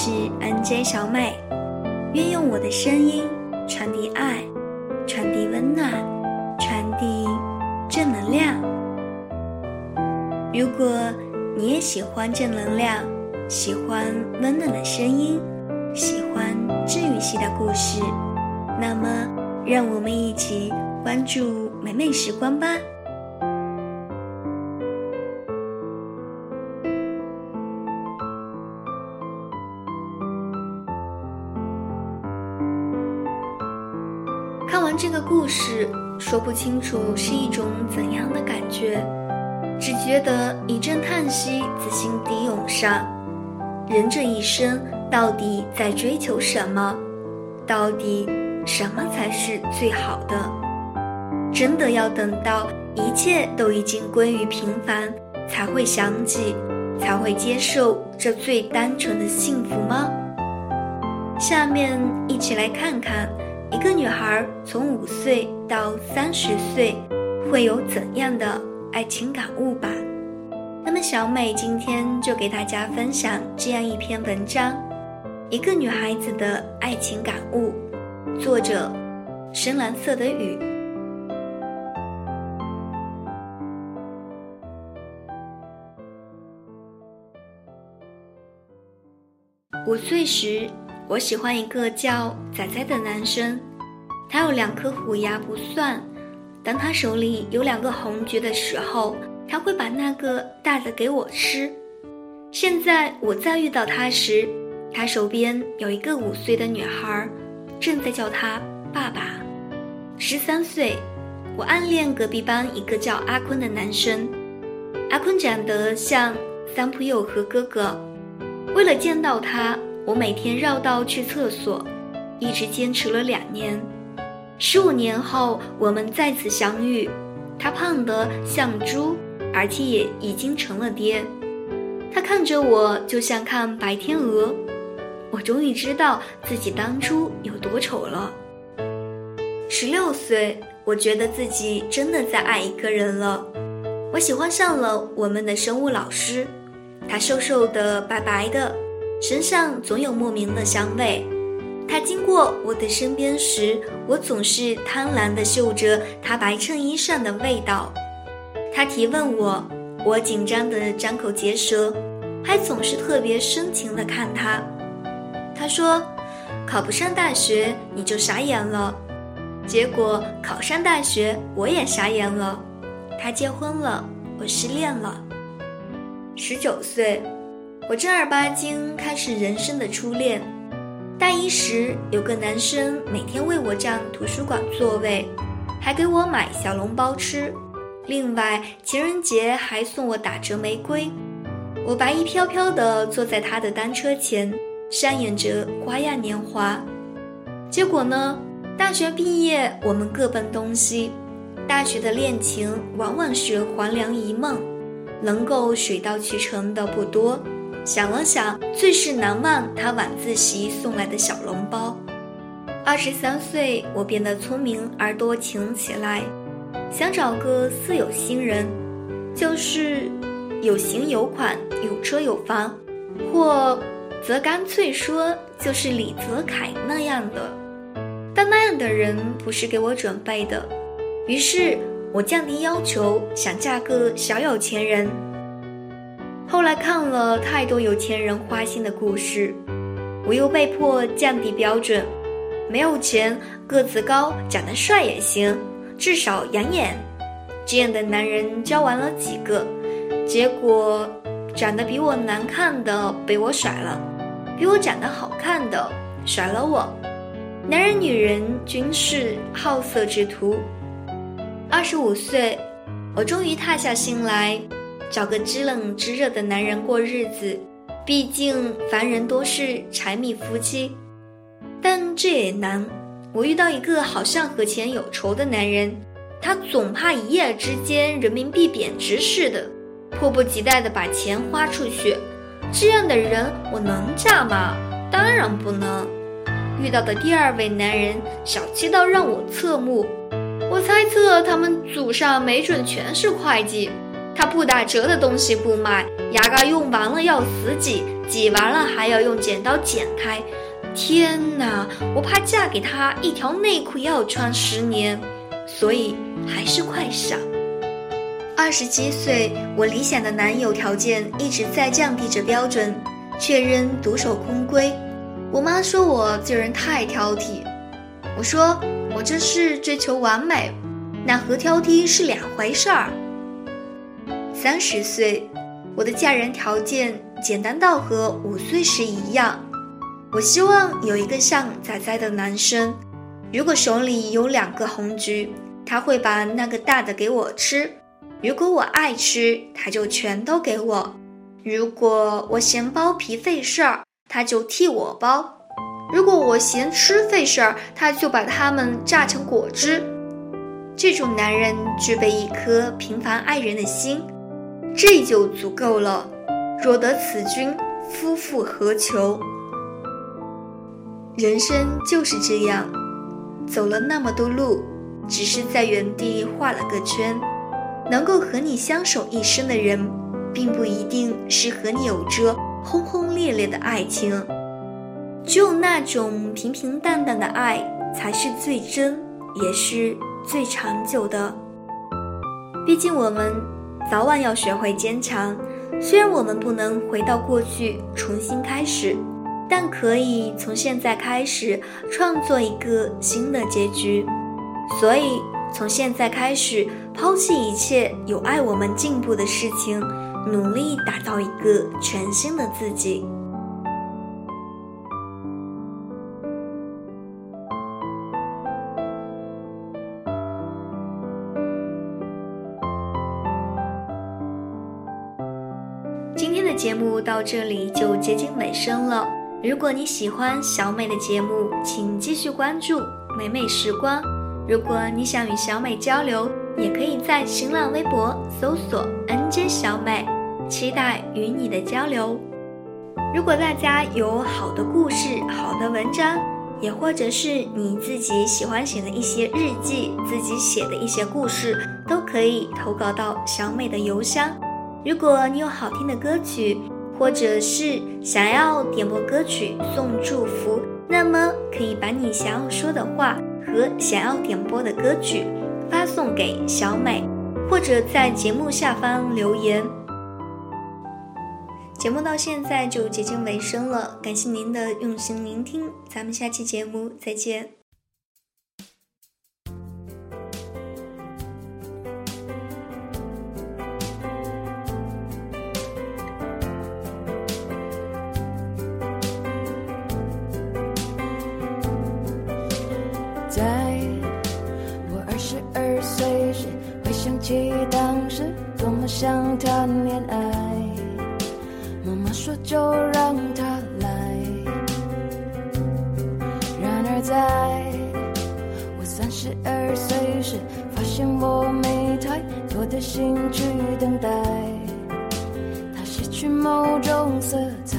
是 NJ 小美，愿用我的声音传递爱，传递温暖，传递正能量。如果你也喜欢正能量，喜欢温暖的声音，喜欢治愈系的故事，那么让我们一起关注美美时光吧。看完这个故事，说不清楚是一种怎样的感觉，只觉得一阵叹息自心底涌上。人这一生到底在追求什么？到底什么才是最好的？真的要等到一切都已经归于平凡，才会想起，才会接受这最单纯的幸福吗？下面一起来看看。一个女孩从五岁到三十岁，会有怎样的爱情感悟吧？那么小美今天就给大家分享这样一篇文章：一个女孩子的爱情感悟。作者：深蓝色的雨。五岁时。我喜欢一个叫仔仔的男生，他有两颗虎牙不算，当他手里有两个红橘的时候，他会把那个大的给我吃。现在我再遇到他时，他手边有一个五岁的女孩，正在叫他爸爸。十三岁，我暗恋隔壁班一个叫阿坤的男生，阿坤长得像三浦友和哥哥，为了见到他。我每天绕道去厕所，一直坚持了两年。十五年后，我们再次相遇，他胖得像猪，而且也已经成了爹。他看着我，就像看白天鹅。我终于知道自己当初有多丑了。十六岁，我觉得自己真的在爱一个人了。我喜欢上了我们的生物老师，他瘦瘦的，白白的。身上总有莫名的香味，他经过我的身边时，我总是贪婪地嗅着他白衬衣上的味道。他提问我，我紧张地张口结舌，还总是特别深情地看他。他说：“考不上大学你就傻眼了。”结果考上大学，我也傻眼了。他结婚了，我失恋了。十九岁。我正儿八经开始人生的初恋。大一时，有个男生每天为我占图书馆座位，还给我买小笼包吃。另外，情人节还送我打折玫瑰。我白衣飘飘地坐在他的单车前，上演着花样年华。结果呢？大学毕业，我们各奔东西。大学的恋情往往是黄粱一梦，能够水到渠成的不多。想了想，最是难忘他晚自习送来的小笼包。二十三岁，我变得聪明而多情起来，想找个似有心人，就是有型有款、有车有房，或则干脆说就是李泽楷那样的。但那样的人不是给我准备的，于是我降低要求，想嫁个小有钱人。后来看了太多有钱人花心的故事，我又被迫降低标准，没有钱，个子高，长得帅也行，至少养眼。这样的男人交完了几个，结果长得比我难看的被我甩了，比我长得好看的甩了我。男人女人均是好色之徒。二十五岁，我终于踏下心来。找个知冷知热的男人过日子，毕竟凡人多是柴米夫妻，但这也难。我遇到一个好像和钱有仇的男人，他总怕一夜之间人民币贬值似的，迫不及待地把钱花出去。这样的人我能嫁吗？当然不能。遇到的第二位男人小气到让我侧目，我猜测他们祖上没准全是会计。他不打折的东西不买，牙膏用完了要死挤，挤完了还要用剪刀剪开。天哪，我怕嫁给他一条内裤要穿十年，所以还是快闪。二十七岁，我理想的男友条件一直在降低着标准，却仍独守空闺。我妈说我这人太挑剔，我说我这是追求完美，那和挑剔是两回事儿。三十岁，我的嫁人条件简单到和五岁时一样。我希望有一个像仔仔的男生，如果手里有两个红橘，他会把那个大的给我吃；如果我爱吃，他就全都给我；如果我嫌剥皮费事儿，他就替我剥；如果我嫌吃费事儿，他就把它们榨成果汁。这种男人具备一颗平凡爱人的心。这就足够了。若得此君，夫复何求？人生就是这样，走了那么多路，只是在原地画了个圈。能够和你相守一生的人，并不一定是和你有着轰轰烈烈的爱情。只有那种平平淡淡的爱，才是最真，也是最长久的。毕竟我们。早晚要学会坚强。虽然我们不能回到过去重新开始，但可以从现在开始创作一个新的结局。所以，从现在开始，抛弃一切有碍我们进步的事情，努力打造一个全新的自己。节目到这里就接近尾声了。如果你喜欢小美的节目，请继续关注美美时光。如果你想与小美交流，也可以在新浪微博搜索 “nj 小美”，期待与你的交流。如果大家有好的故事、好的文章，也或者是你自己喜欢写的一些日记、自己写的一些故事，都可以投稿到小美的邮箱。如果你有好听的歌曲，或者是想要点播歌曲送祝福，那么可以把你想要说的话和想要点播的歌曲发送给小美，或者在节目下方留言。节目到现在就接近尾声了，感谢您的用心聆听，咱们下期节目再见。当时多么想谈恋爱，妈妈说就让他来。然而在我三十二岁时，发现我没太多的兴趣等待，他失去某种色彩，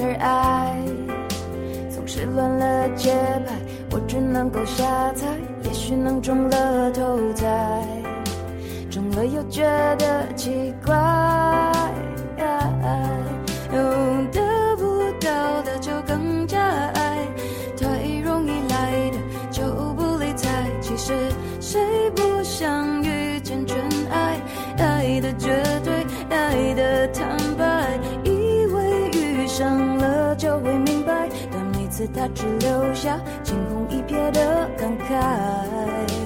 而爱总是乱了节拍，我只能够瞎猜，也许能中了头彩，中了又觉得奇怪。得不到的就更加爱，太容易来的就不理睬，其实谁不想遇见真爱？爱的绝次他只留下惊鸿一瞥的感慨。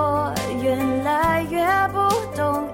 他不懂